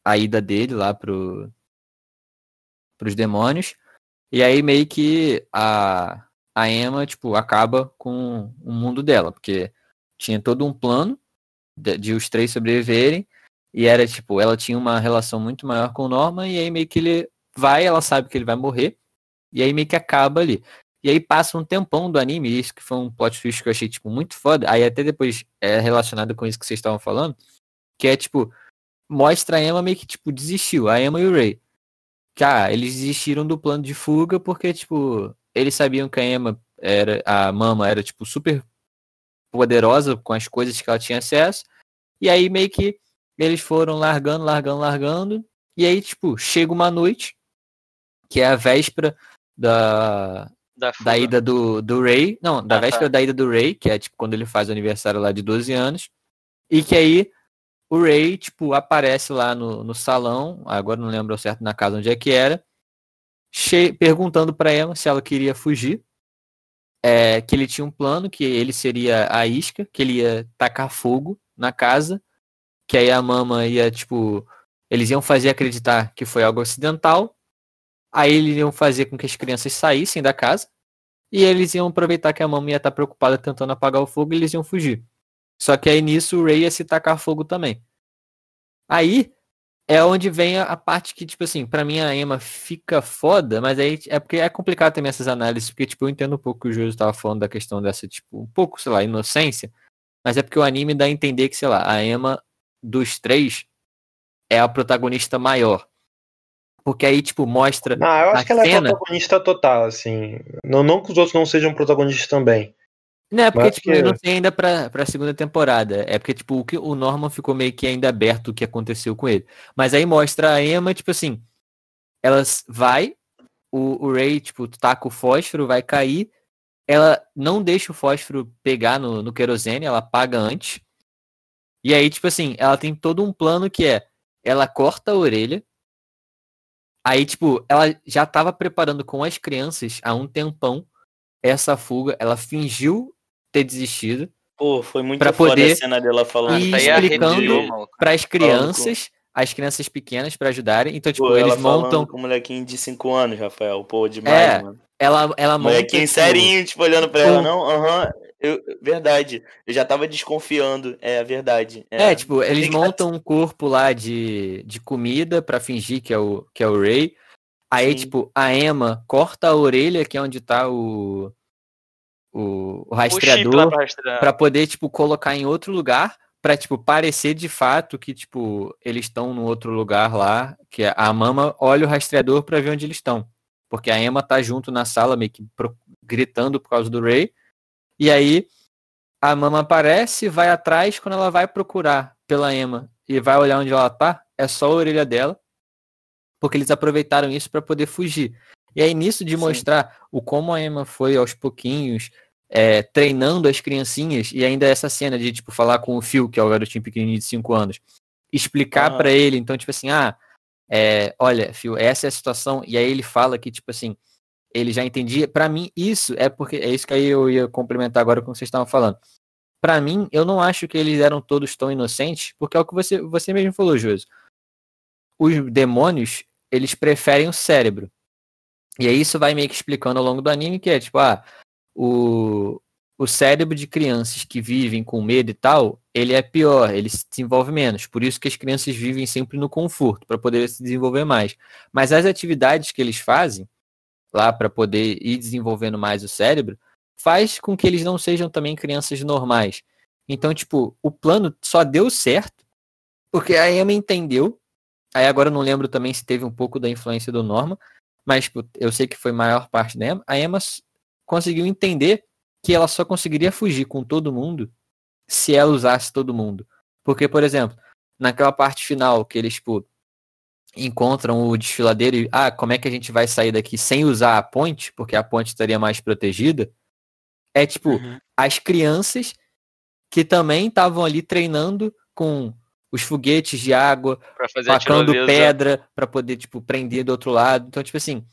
a ida dele lá pro, pros demônios. E aí meio que a, a Emma, tipo, acaba com o mundo dela, porque tinha todo um plano de, de os três sobreviverem. E era tipo, ela tinha uma relação muito maior com o Norman, e aí meio que ele vai, ela sabe que ele vai morrer, e aí meio que acaba ali. E aí passa um tempão do anime, isso que foi um plot twist que eu achei, tipo, muito foda. Aí até depois é relacionado com isso que vocês estavam falando, que é, tipo, mostra a Emma meio que, tipo, desistiu, a Emma e o Ray. Que, ah, eles desistiram do plano de fuga porque, tipo, eles sabiam que a Emma era, a Mama era, tipo, super poderosa com as coisas que ela tinha acesso. E aí meio que eles foram largando, largando, largando. E aí, tipo, chega uma noite, que é a véspera da, Da, da fuga. ida do, do Ray. Não, da Ah, véspera tá. da ida do Ray, que é tipo quando ele faz o aniversário lá de 12 anos. E que aí o Ray, tipo, aparece lá no, no salão, agora não lembro certo na casa onde é que era, che- perguntando pra Emma se ela queria fugir. É, que ele tinha um plano, que ele seria a isca, que ele ia tacar fogo na casa, que aí a mama ia, tipo, eles iam fazer acreditar que foi algo acidental, aí eles iam fazer com que as crianças saíssem da casa, e eles iam aproveitar que a mama ia estar preocupada tentando apagar o fogo e eles iam fugir. Só que aí nisso o Ray ia se tacar fogo também. Aí é onde vem a, a parte que, tipo assim, pra mim a Emma fica foda, mas aí é porque é complicado também essas análises, porque, tipo, eu entendo um pouco que o Júlio estava falando da questão dessa, tipo, um pouco, sei lá, inocência, mas é porque o anime dá a entender que, sei lá, a Emma dos três é a protagonista maior. Porque aí, tipo, mostra. Não, eu acho a que ela cena- é protagonista total, assim. Não, não que os outros não sejam protagonistas também. Não, é porque, Mas tipo, que- não sei ainda pra, pra segunda temporada. É porque, tipo, o, que, o Norman ficou meio que ainda aberto o que aconteceu com ele. Mas aí mostra a Emma, tipo assim, elas vai, o, o Ray, tipo, taca o fósforo, vai cair, ela não deixa o fósforo pegar no, no querosene, ela apaga antes. E aí, tipo assim, ela tem todo um plano que é, ela corta a orelha, aí, tipo, ela já tava preparando com as crianças há um tempão essa fuga, ela fingiu ter desistido Pô, foi muito Pra foda poder a cena dela falando. ir Isso aí explicando para as crianças, as crianças pequenas pra ajudarem. Então, tipo, Pô, ela eles montam, com o molequinho de 5 anos, Rafael. Pô, demais, É, mano. Ela ela monta Molequinho serinho, tipo, olhando pra ela. um- Não, aham, eu- verdade. Eu já tava desconfiando, é a verdade. É, tipo, eles montam um corpo lá de, de comida pra fingir que é o que é o Ray. Aí, Sim. tipo, a Emma corta a orelha, que é onde tá o o, o rastreador. Pra poder, tipo, colocar em outro lugar, pra, tipo, parecer de fato que, tipo, eles estão no outro lugar lá, que a mama olha o rastreador pra ver onde eles estão. Porque a Emma tá junto na sala, meio que gritando por causa do Ray. E aí, a mama aparece, vai atrás, quando ela vai procurar pela Emma e vai olhar onde ela tá, é só a orelha dela. Porque eles aproveitaram isso pra poder fugir. E aí, nisso de Sim. mostrar o como a Emma foi aos pouquinhos é, treinando as criancinhas e ainda essa cena de tipo falar com o Phil, que é o garotinho pequenininho de 5 anos, explicar Aham. pra ele, então tipo assim, ah, é, olha, Phil, essa é a situação e aí ele fala que tipo assim, ele já entendia. Pra mim isso é porque é isso que aí eu ia complementar agora com o que vocês estavam falando. Pra mim, eu não acho que eles eram todos tão inocentes, porque é o que você você mesmo falou, Josi. Os demônios, eles preferem o cérebro. E aí isso vai meio que explicando ao longo do anime que é tipo, ah, o, o cérebro de crianças que vivem com medo e tal, ele é pior, ele se desenvolve menos. Por isso que as crianças vivem sempre no conforto, para poder se desenvolver mais. Mas as atividades que eles fazem, lá para poder ir desenvolvendo mais o cérebro, faz com que eles não sejam também crianças normais. Então, tipo, o plano só deu certo porque a Emma entendeu. Aí agora eu não lembro também se teve um pouco da influência do Norma, mas tipo, eu sei que foi maior parte da Emma. A Emma conseguiu entender que ela só conseguiria fugir com todo mundo se ela usasse todo mundo. Porque, por exemplo, naquela parte final que eles, tipo, encontram o desfiladeiro e, ah, como é que a gente vai sair daqui sem usar a ponte? Porque a ponte estaria mais protegida. É tipo, Uhum. as crianças que também estavam ali treinando com os foguetes de água, tacando pedra pra poder, tipo, prender do outro lado. Então, tipo assim,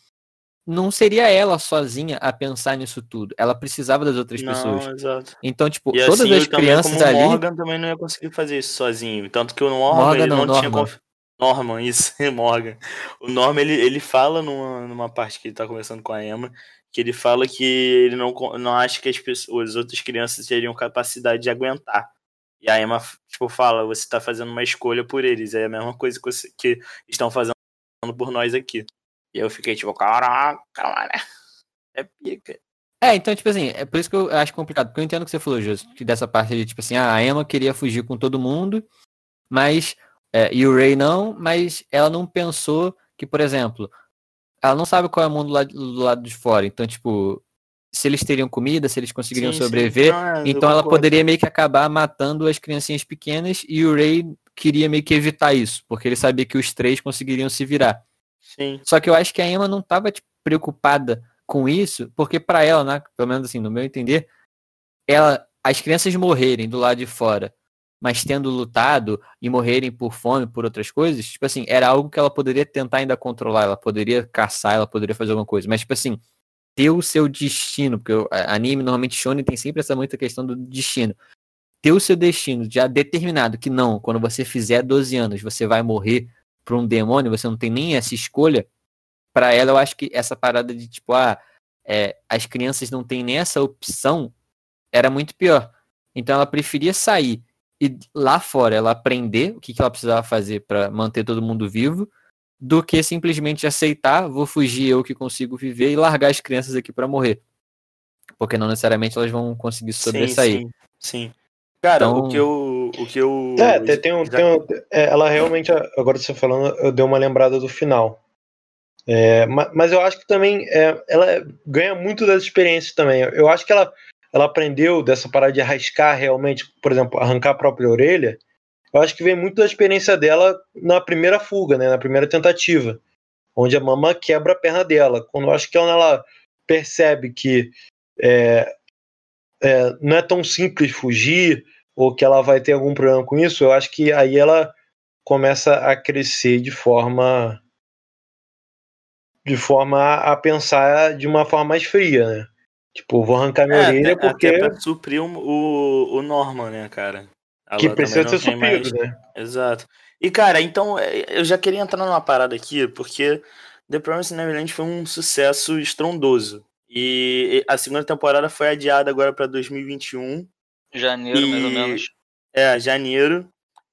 não seria ela sozinha a pensar nisso tudo. Ela precisava das outras pessoas. Não, exato. Então, tipo, E todas assim, as crianças ali. o Morgan também não ia conseguir fazer isso sozinho. Tanto que o Norman, Morgan ele não, não, tinha Norman. confi- Norman, isso, Morgan. O Norman, ele, ele fala numa, numa parte que ele tá conversando com a Emma, que ele fala que ele não, não acha que as, pessoas, as outras crianças teriam capacidade de aguentar. E a Emma, tipo, fala, você tá fazendo uma escolha por eles. É a mesma coisa que, você- que estão fazendo por nós aqui. E eu fiquei tipo, caraca, mano. É pica. É, então, tipo assim, é por isso que eu acho complicado. Porque eu entendo o que você falou, Jus, que dessa parte de, tipo assim, ah, a Emma queria fugir com todo mundo, mas. é, e o Ray não, mas ela não pensou que, por exemplo, ela não sabe qual é o mundo lá, do lado de fora. Então, tipo, se eles teriam comida, se eles conseguiriam Sim, sim. sobreviver. Não, é, Então ela concordo. poderia meio que acabar matando as criancinhas pequenas e o Ray queria meio que evitar isso, porque ele sabia que os três conseguiriam se virar. Sim. Só que eu acho que a Emma não estava preocupada com isso, porque para ela, né, pelo menos assim, no meu entender, ela, as crianças morrerem do lado de fora, mas tendo lutado e morrerem por fome, por outras coisas, tipo assim, era algo que ela poderia tentar ainda controlar, ela poderia caçar, ela poderia fazer alguma coisa, mas tipo assim, ter o seu destino, porque o anime normalmente shonen tem sempre essa muita questão do destino. Ter o seu destino já determinado que não, quando você fizer 12 anos, você vai morrer por um demônio, você não tem nem essa escolha. Pra ela, eu acho que essa parada de tipo, ah, é, as crianças não têm nem essa opção, era muito pior. Então ela preferia sair e lá fora ela aprender o que, que ela precisava fazer pra manter todo mundo vivo, do que simplesmente aceitar, vou fugir eu que consigo viver e largar as crianças aqui pra morrer. Porque não necessariamente elas vão conseguir sobressair. Sim, sim, sim. Cara, Então- o que eu. O que eu É, tem, tem um, já- tem um- é, ela realmente, agora você falando, eu dei uma lembrada do final. É, ma- mas, eu acho que também é, ela ganha muito das experiências também. Eu acho que ela, ela aprendeu dessa parada de arriscar realmente, por exemplo, arrancar a própria orelha. Eu acho que vem muito da experiência dela na primeira fuga, né, na primeira tentativa, onde a mama quebra a perna dela. Quando eu acho que ela percebe que é, é, não é tão simples fugir, ou que ela vai ter algum problema com isso, eu acho que aí ela começa a crescer de forma de forma a pensar de uma forma mais fria, né? Tipo, vou arrancar minha É, orelha porque até pra suprir o, o, o Norman, né, cara? Ela que precisa ser tem mais- suprido, né? Exato. E, cara, então, é, eu já queria entrar numa parada aqui, porque The Promised Neverland foi um sucesso estrondoso. E a segunda temporada foi adiada agora pra 2021. Janeiro, mais ou E- menos. É, janeiro.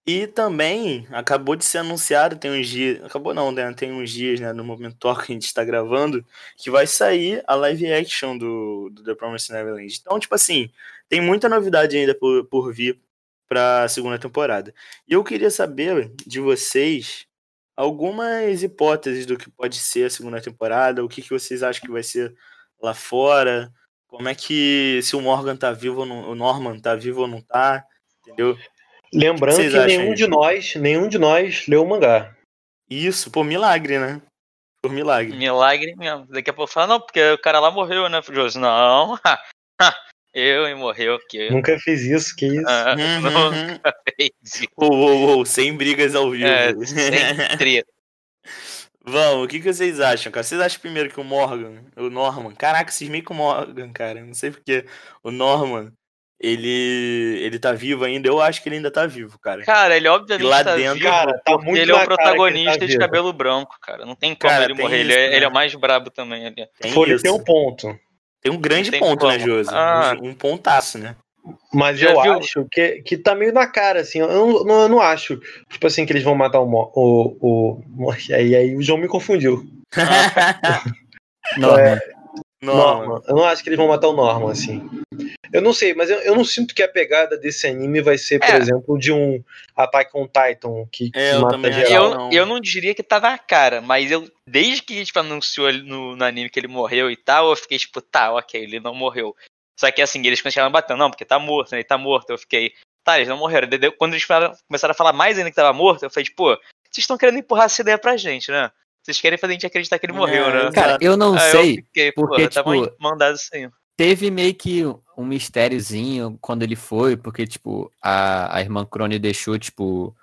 E também acabou de ser anunciado, tem uns dias. Acabou não, né? Tem uns dias, né? No momento que a gente está gravando, que vai sair a live action do, do The Promised Neverland. Então, tipo assim, tem muita novidade ainda por, por vir pra segunda temporada. E eu queria saber de vocês algumas hipóteses do que pode ser a segunda temporada, o que, que vocês acham que vai ser lá fora, como é que se o Morgan tá vivo ou não, o Norman tá vivo ou não tá, entendeu? Lembrando que acham nenhum aí? de nós, nenhum de nós leu o mangá. Isso, pô, milagre, né? Por milagre. Milagre mesmo. Daqui a pouco fala, não, porque o cara lá morreu, né, Josi? Não. eu e morreu aqui. Nunca fiz isso, que isso. Ah, Uhum. Nunca fez isso. Uou, uou, uou, sem brigas ao vivo. É, sem treta. Vamos, o que, que vocês acham, cara? Vocês acham primeiro que o Morgan, o Norman, caraca, cismei com o Morgan, cara, não sei porque o Norman, ele ele tá vivo ainda, eu acho que ele ainda tá vivo, cara. Cara, ele obviamente E lá tá dentro, vivo, Cara, tá muito ele é o ele tá protagonista de vivo. cabelo branco, cara. Não tem como Cara, ele tem morrer. ele, isso, é, né? ele é o mais brabo também ali. Tem tem um ponto. Tem um grande Tem ponto, né, como. Josi? Ah. Um, um pontaço, né? Mas Já eu viu? acho que, que tá meio na cara, assim. Eu não, não- eu não acho, tipo assim, que eles vão matar o. Mo- o, o aí, aí o João me confundiu. Norman. Norman. Norman. Eu não acho que eles vão matar o Norman, assim. Eu não sei, mas eu, eu não sinto que a pegada desse anime vai ser, por É. exemplo, de um Attack on Titan que, que É, eu mata geral. Eu, não. eu não diria que tá na cara, mas eu, desde que tipo, anunciou no, no anime que ele morreu e tal, eu fiquei tipo, tá, ok, ele não morreu. Só que assim, eles continuaram batendo, não, porque tá morto, né? Ele tá morto. Eu fiquei, tá, eles não morreram. Quando eles começaram a falar mais ainda que tava morto, eu falei, tipo, vocês estão querendo empurrar essa ideia pra gente, né? Vocês querem fazer a gente acreditar que ele morreu, É, né? Cara, eu não Aí sei. eu fiquei, porque, tipo, mandado assim. teve meio que um mistériozinho quando ele foi, porque, tipo, a, a irmã Crone deixou, tipo,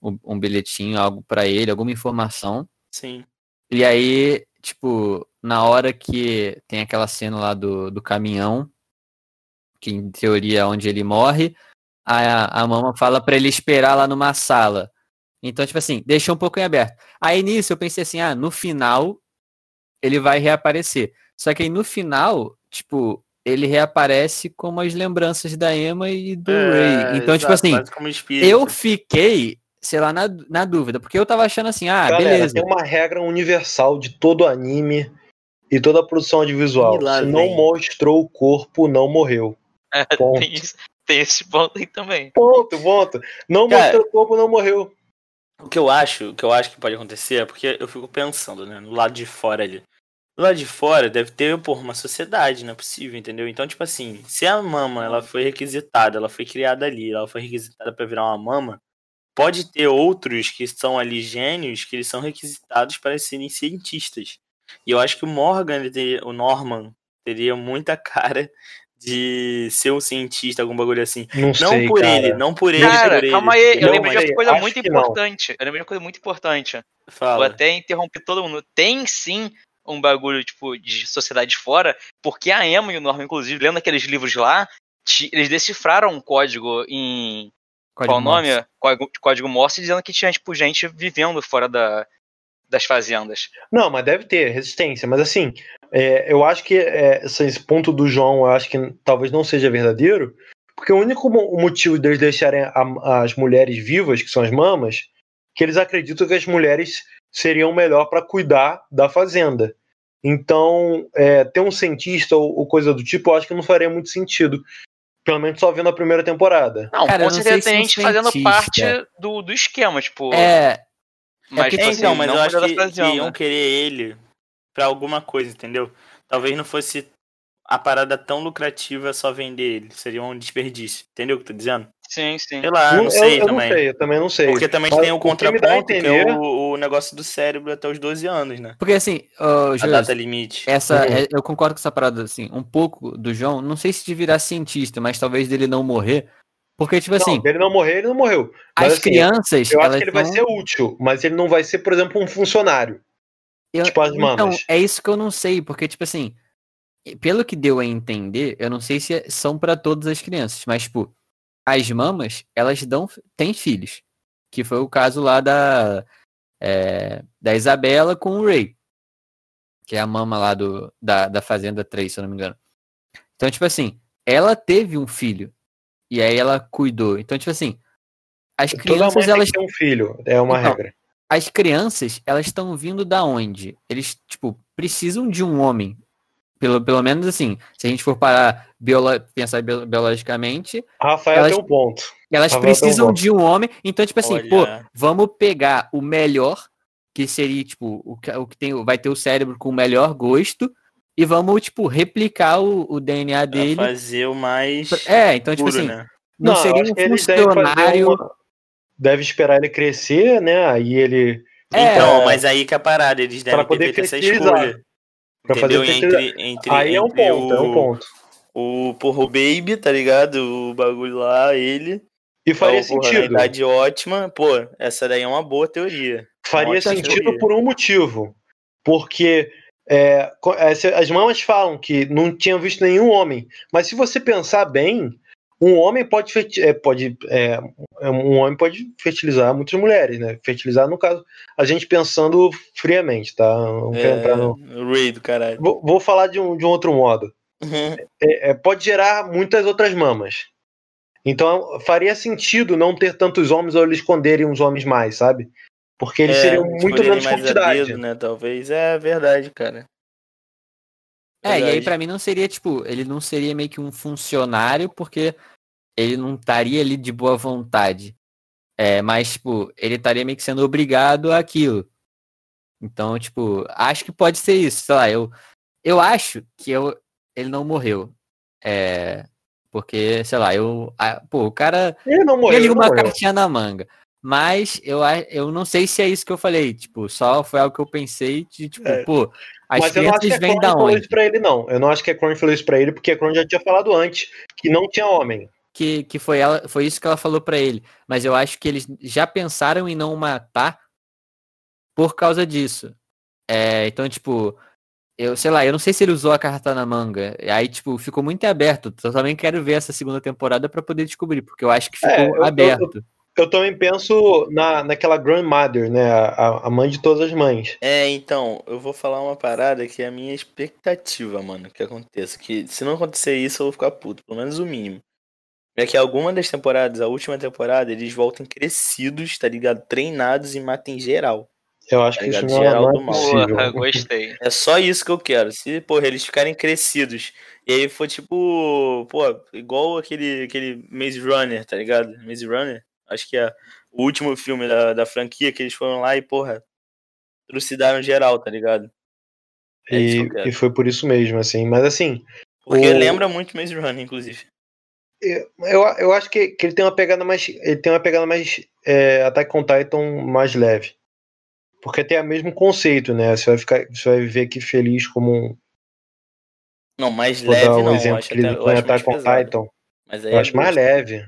um, um bilhetinho, algo pra ele, alguma informação. Sim. E aí, tipo, na hora que tem aquela cena lá do, do caminhão, que em teoria é onde ele morre, a, a mama fala pra ele esperar lá numa sala. Então, tipo assim, deixou um pouco em aberto. Aí nisso eu pensei assim, ah, no final ele vai reaparecer. Só que aí no final, tipo, ele reaparece como as lembranças da Emma e do Ray. Então, tipo É, exato, assim, como espírito. eu fiquei, sei lá, na, na dúvida, porque eu tava achando assim, ah, Galera, beleza. tem uma regra universal de todo anime e toda produção audiovisual. Lá Se não mostrou o corpo, não morreu. É, Ponto. tem, isso- tem esse ponto aí também. Ponto, ponto. Não Cara, mostrou o corpo, não morreu. O que eu acho, o que eu acho que pode acontecer é porque eu fico pensando, né, no lado de fora ali. Do lado de fora deve ter, pô, uma sociedade, não é possível, entendeu? Então, tipo assim, se a mama, ela foi requisitada, ela foi criada ali, ela foi requisitada pra virar uma mama, pode ter outros que são ali gênios que eles são requisitados para serem cientistas. E eu acho que o Morgan, o Norman, teria muita cara de ser um cientista, algum bagulho assim. Não, Não sei, por cara. ele, não por ele, Cara, por ele. calma aí, eu Não, lembrei de uma coisa muito importante. Eu lembrei de uma coisa muito importante. Vou Fala. até interromper todo mundo. Tem sim um bagulho, tipo, de sociedade fora, porque a Emma e o Norman, inclusive, lendo aqueles livros lá, eles decifraram um código em. Código qual o nome? Morse. Código, código Morse, dizendo que tinha, tipo, gente vivendo fora da, das fazendas. Não, mas deve ter resistência. Mas assim, é, eu acho que é, esse ponto do João, eu acho que talvez não seja verdadeiro, porque o único mo- motivo deles deixarem a- as mulheres vivas, que são as mamas, que eles acreditam que as mulheres seriam melhor para cuidar da fazenda. Então, é, ter um cientista ou, ou coisa do tipo, eu acho que não faria muito sentido. Pelo menos só vendo a primeira temporada. Não, Cara, com certeza tem se gente um fazendo parte do, do esquema, tipo. É, mas, porque, tipo É, assim, então, mas não eu acho que, que iam querer ele pra alguma coisa, entendeu? Talvez não fosse a parada tão lucrativa só vender ele. Seria um desperdício. Entendeu o que eu tô dizendo? Sim, sim. Sei lá, Eu- não eu, sei eu também. não sei, eu também não sei. Porque também Mas tem o o que a contraponto, que, é entender- o, o negócio do cérebro até os 12 anos, né? porque assim, ô, A data limite. essa, Uhum. é- eu concordo com essa parada, assim, um pouco do João, não sei se de virar cientista, mas talvez dele não morrer, porque, tipo assim, não, ele não morrer, ele não morreu. as Mas, assim, crianças, Eu acho elas que ele vai ser útil, mas ele não vai ser, por exemplo, um funcionário. Eu- Tipo as Então, mamas. é isso que eu não sei, porque, tipo assim, pelo que deu a entender, eu não sei se é- são pra todas as crianças, mas, tipo, as mamas, elas dão, têm filhos. Que foi o caso lá da, é, da Isabela com o Ray. Que é a mama lá do, da, da Fazenda 3, se eu não me engano. Então, tipo assim, ela teve um filho. E aí ela cuidou. Então, tipo assim, as Toda crianças, mãe tem elas ter um filho, é uma Então, regra. As crianças, elas estão vindo da onde? Eles, tipo, precisam de um homem. Pelo, pelo menos assim, se a gente for parar biolo pensar bio- biologicamente, Rafael elas- tem um ponto. elas Rafael tem um precisam ponto. de um homem. Então, tipo assim, pô, Olha. vamos pegar o melhor, que seria, tipo, o que, o que tem, vai ter o cérebro com o melhor gosto, e vamos, tipo, replicar o, o DNA Pra dele. fazer o mais É, então, tipo puro, assim, né? não, eu seria um funcionário. uma- Deve esperar ele crescer, né? Aí ele. É, Então, mas aí que é a parada, eles devem ter poder feito essa escolha. Pra fazer Entendeu? fertilizar. Entre, entre, Aí é um entre ponto, o, é um ponto. O porra, o Baby, tá ligado? O bagulho lá, ele. E faria é o porra, sentido. idade ótima. Pô, essa daí é uma boa teoria. Faria Ótima sentido teoria. por um motivo. Porque é, é, as mamas falam que não tinham visto nenhum homem. Mas se você pensar bem, um homem pode, é, pode é, um homem pode fertilizar muitas mulheres, né? Fertilizar, no caso, a gente pensando friamente, tá? Não quero entrar no- É, Ray do caralho. Vou, vou falar de um, de um outro modo. É, é, pode gerar muitas outras mamas. Então faria sentido não ter tantos homens ou eles esconderem uns homens mais, sabe? Porque eles É, seriam muito menos quantidade. dedo, né? Talvez. É verdade, cara. É, e aí Verdade. pra mim não seria, tipo, ele não seria meio que um funcionário, porque ele não estaria ali de boa vontade. É, mas, tipo, ele estaria meio que sendo obrigado àquilo. Então, tipo, acho que pode ser isso. Sei lá, eu, eu acho que eu, ele não morreu. É, porque, sei lá, eu. a- pô, o cara Ele não morreu. ele não uma morreu. cartinha na manga. Mas eu, eu não sei se é isso que eu falei. Tipo, só foi algo que eu pensei de, tipo, É. pô, As Mas eu não acho que onde? isso pra ele, não. Eu não acho que falou isso pra ele, porque a Cron já tinha falado antes que não tinha homem. Que, que foi, ela, foi isso que ela falou pra ele. Mas eu acho que eles já pensaram em não matar por causa disso. É, então, tipo, eu sei lá, eu não sei se ele usou a carta na manga. Aí, tipo, ficou muito aberto. Eu também quero ver essa segunda temporada pra poder descobrir, porque eu acho que ficou É, eu- eu- aberto. Eu também penso na, naquela grandmother, né? A, a mãe de todas as mães. É, então, eu vou falar uma parada que é a minha expectativa, mano, que aconteça. Que se não acontecer isso, eu vou ficar puto, pelo menos o mínimo. É que alguma das temporadas, a última temporada, eles voltem crescidos, tá ligado? Treinados e matem geral. Eu acho Tá que isso não, Geral não do é mal. Porra, gostei. É só isso que eu quero. Se, porra, eles ficarem crescidos. E aí for tipo, pô, igual aquele, aquele Maze Runner, tá ligado? Maze Runner? Acho que é o último filme da, da franquia que eles foram lá e, porra, trucidaram geral, tá ligado? É que eu E, e foi por isso mesmo, assim. Mas assim, Porque o- lembra muito Maze Runner, inclusive. eu, eu acho que, que ele tem uma pegada mais. Ele tem uma pegada mais. É, Attack on Titan mais leve. Porque tem o mesmo conceito, né? Você vai ficar. Você vai viver aqui feliz como um. Não, mais Vou leve um não. exemplo acho que até, eu acho Attack on pesado. Titan. Mas Eu é acho mais leve.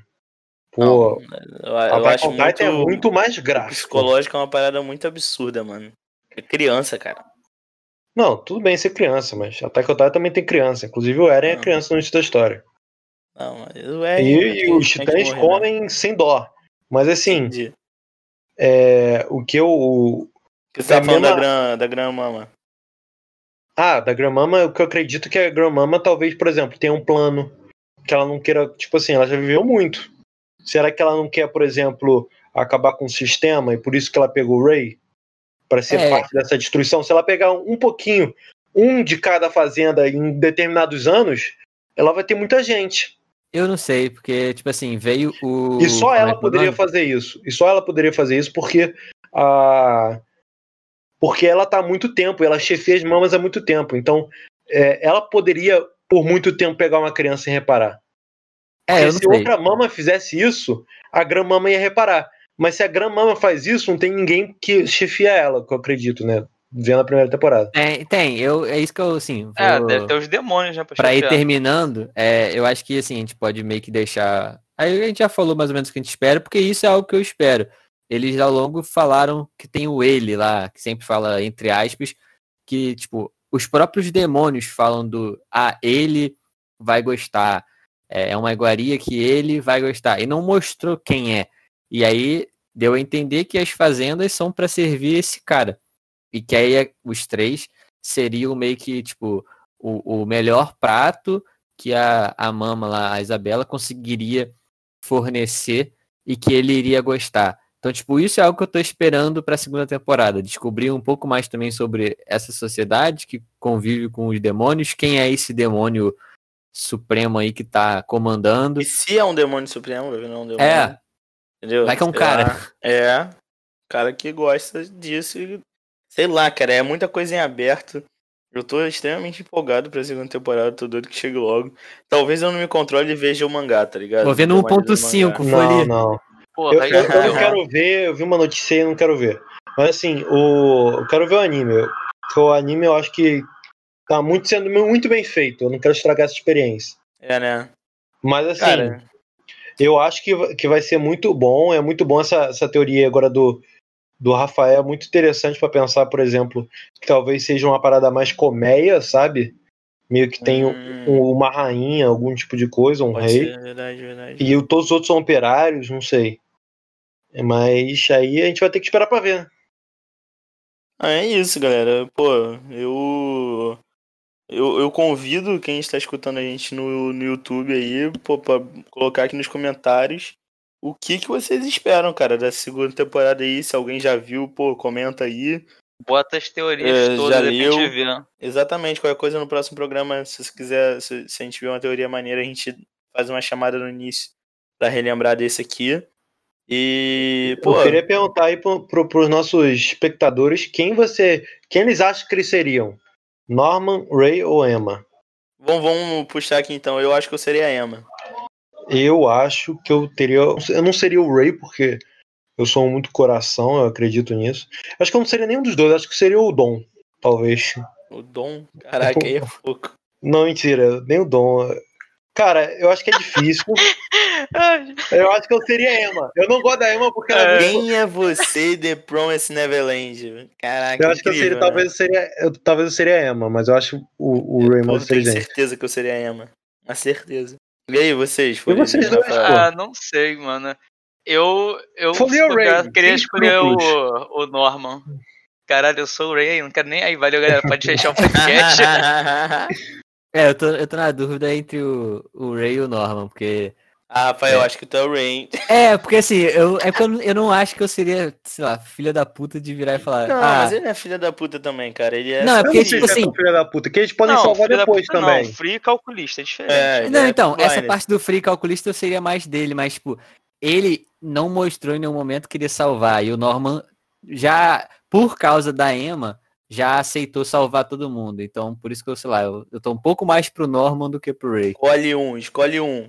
Pô, Não, eu, eu acho Titan muito... é muito mais gráfico. psicológico é uma parada muito absurda, mano. É criança, cara. Não, tudo bem ser criança, mas Attack on Titan também tem criança. Inclusive o Eren é Não. criança no início da história. Não, mas o Eren E, tem- e os que titãs morrer, né? comem sem dó. Mas assim, Entendi. é, o que eu. O que você tá É falando da mesma- Gran, da Gran Mama? Ah, da Gramama, o que eu acredito que a Gramama talvez, por exemplo, tenha um plano que ela não queira, tipo assim, ela já viveu muito. Será que ela não quer, por exemplo, acabar com o sistema e por isso que ela pegou o Ray? Pra ser É. parte dessa destruição? Se ela pegar um pouquinho, um de cada fazenda em determinados anos, ela vai ter muita gente. Eu não sei, porque, tipo assim, veio o. E só é ela é poderia fazer isso. E só ela poderia fazer isso porque a porque ela tá há muito tempo, ela chefia as mamas há muito tempo. Então, é, ela poderia por muito tempo pegar uma criança e reparar. É, Porque eu não se sei. outra mama fizesse isso, a Gramama ia reparar. Mas se a Gramama faz isso, não tem ninguém que chefia ela, que eu acredito, né? Vendo a primeira temporada. Tem, tem, eu, é isso que eu, assim. É, vou- deve ter os demônios, né? Pra, Pra ir terminando, é, eu acho que assim, a gente pode meio que deixar. Aí a gente já falou mais ou menos o que a gente espera, porque isso é algo que eu espero. Eles ao longo falaram que tem o ele lá, que sempre fala entre aspas, que, tipo, os próprios demônios falam do ah, ele vai gostar. É é uma iguaria que ele vai gostar. E não mostrou quem é. E aí deu a entender que as fazendas são pra servir esse cara. E que aí é- os três seriam meio que, tipo, o, o melhor prato que a, a mama lá, a Isabela, conseguiria fornecer e que ele iria gostar. Então, tipo, isso é algo que eu tô esperando pra segunda temporada. Descobrir um pouco mais também sobre essa sociedade que convive com os demônios, quem é esse demônio supremo aí que tá comandando. E se é um demônio supremo, não é um demônio. É, Entendeu? vai que é um cara. É. Cara que gosta disso. Sei lá, cara, é muita coisa em aberto. Eu tô extremamente empolgado pra segunda temporada, tô doido que chegue logo. Talvez eu não me controle e veja o mangá, tá ligado? Tô vendo Dê uma lida no 1.5, mangá. Foi Não, ali. não. Porra, Eu, aí eu, eu não eu- quero ver, eu vi uma notícia e eu não quero ver. Mas assim, o, eu quero ver o anime. Porque o anime eu acho que tá muito sendo muito bem feito. Eu não quero estragar essa experiência. É, né? Mas assim, Cara, eu acho que, vai- que vai ser muito bom. É muito bom essa, essa teoria agora do, do Rafael. É muito interessante pra pensar, por exemplo, que talvez seja uma parada mais colmeia, sabe? Meio que tem um- hum, uma rainha, algum tipo de coisa, um pode rei. ser, verdade, verdade. E todos os outros são operários, não sei. Mas aí a gente vai ter que esperar pra ver. Ah, é isso, galera. Pô, eu. Eu, eu convido quem está escutando a gente no, no YouTube aí, pô, pra colocar aqui nos comentários o que, que vocês esperam, cara, da segunda temporada aí. Se alguém já viu, pô, comenta aí. Bota as teorias É, já todas, de repente leu. vê. né? Exatamente, qualquer coisa no próximo programa, se você quiser, se, se a gente vê uma teoria maneira, a gente faz uma chamada no início pra relembrar desse aqui. E, pô, Eu queria perguntar aí pro, pro, pros nossos espectadores quem você. Quem eles acham que eles seriam? Norman, Ray ou Emma? vamos, vamos puxar aqui então. Eu acho que eu seria a Emma. Eu acho que eu teria. Eu não seria o Ray, porque eu sou muito coração, eu acredito nisso. Acho que eu não seria nenhum dos dois, acho que seria o Dom, talvez. O Dom? Caraca, aí é pouco. Não, mentira, nem o Dom. Cara, eu acho que é difícil. eu acho que eu seria Emma. Eu não gosto da Emma porque ela é muito... Quem é você, The Promised Neverland? Caraca, Eu acho que eu seria, incrível, talvez né? eu seria, eu, talvez eu seria Emma, mas eu acho o, o Ray Pô, mais eu tenho certeza que eu seria a Emma. Uma certeza. E aí, vocês? E vocês dois? Ah, não sei, mano. Eu, eu Foi bobear, Ray, queria escolher o, o Norman. Caralho, eu sou o Ray, não quero nem. Aí, valeu, galera. Pode fechar o podcast. É, eu tô, eu tô na dúvida entre o, o Ray e o Norman, porque. Ah, Rafael, É. acho que tu é o Rain. É, porque assim, eu, é porque eu, não- eu não acho que eu seria, sei lá, filha da puta de virar e falar. Não, ah, mas ele é filha da puta também, cara. Ele é. Não, é porque, tipo se é assim- filha da puta, que eles podem não, salvar depois puta também. Não, free e calculista é diferente. É, Não, ele é então, essa parte do free calculista eu seria mais dele, mas, tipo, ele não mostrou em nenhum momento que queria salvar. E o Norman já, por causa da Emma, já aceitou salvar todo mundo. Então, por isso que eu, sei lá, eu, eu tô um pouco mais pro Norman do que pro Ray. Escolhe um, escolhe um.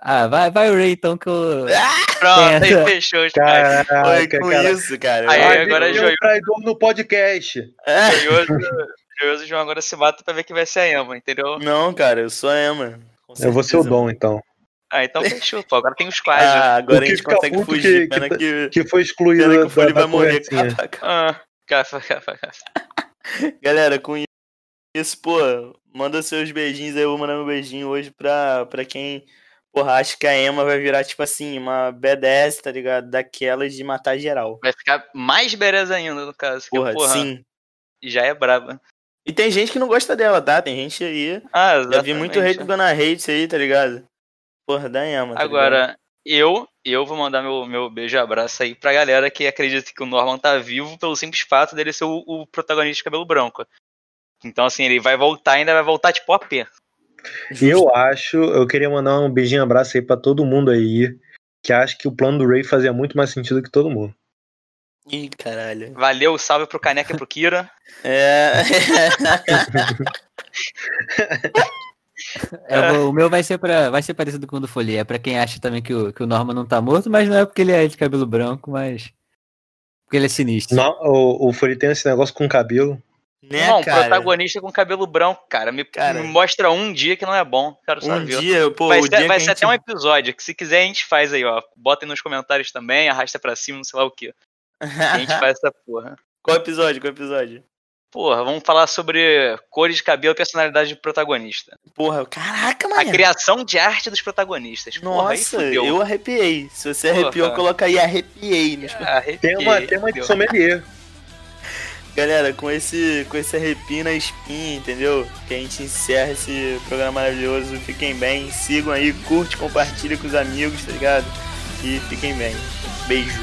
Ah, vai, vai o Ray então que eu. Pronto, aí É. fechou os caras. Foi com cara. isso, cara. Aí, Ai, agora tem Joio- um traidor no podcast. É. Curioso, curioso, o João agora se mata pra ver quem vai ser a Emma, entendeu? Não, cara, eu sou a Emma. Eu vou ser o. Dom, então. Ah, então fechou, pô. Agora tem os quadros. Ah, agora O a que gente consegue fugir. que- pena que- que, Que foi excluído pena que o Foley da vai morrer. Capa, capa. Ah, cafa, cafa, cafa. Galera, com isso, pô, manda seus beijinhos aí. Eu vou mandar meu beijinho hoje pra, pra quem, porra, acha que a Emma vai virar, tipo assim, uma BDS, tá ligado? Daquelas de matar geral. Vai ficar mais beleza ainda, no caso. que, Porra, porra, sim. Já é braba. E tem gente que não gosta dela, tá? Tem gente aí. Ah, Já vi muito exatamente. hate dando hate aí, tá ligado? Porra, da Emma. tá ligado? Agora, eu, eu vou mandar meu, meu beijo e abraço aí pra galera que acredita que o Norman tá vivo pelo simples fato dele ser o, o protagonista de cabelo branco. Então, assim, ele vai voltar, ainda vai voltar tipo OP. E eu acho, eu queria mandar um beijinho e abraço aí pra todo mundo aí, que acha que o plano do Ray fazia muito mais sentido que todo mundo. Ih, caralho. Valeu, salve pro Caneca e pro Kira. É. Vou- o meu vai ser para vai ser parecido com o do Folia. É pra quem acha também que o, que o Norman não tá morto, mas não é porque ele é de cabelo branco, mas. Porque ele é sinistro. Não, o, o Furi tem esse negócio com cabelo. Né, não, cara? protagonista com cabelo branco, cara. Me, Cara. me mostra um dia que não é bom. Quero Um saber. dia, pô, vai o ser, dia vai ser a até um gente... episódio, que se quiser a gente faz aí, ó. Botem nos comentários também, arrasta pra cima, não sei lá o que. A gente faz essa porra. Qual episódio? Qual episódio? Porra, vamos falar sobre cores de cabelo e personalidade do protagonista. Porra, caraca, A mano. criação de arte dos protagonistas. Porra, Nossa, fudeu. eu arrepiei. Se você Porra. arrepiou, coloca aí arrepiei. nos- Arrepiei, Tem uma, tem uma de sommelier. Galera, com esse, com esse arrepio na espinha, entendeu? Que a gente encerra esse programa maravilhoso. Fiquem bem, sigam aí, curte, compartilha com os amigos, tá ligado? E fiquem bem. Beijo.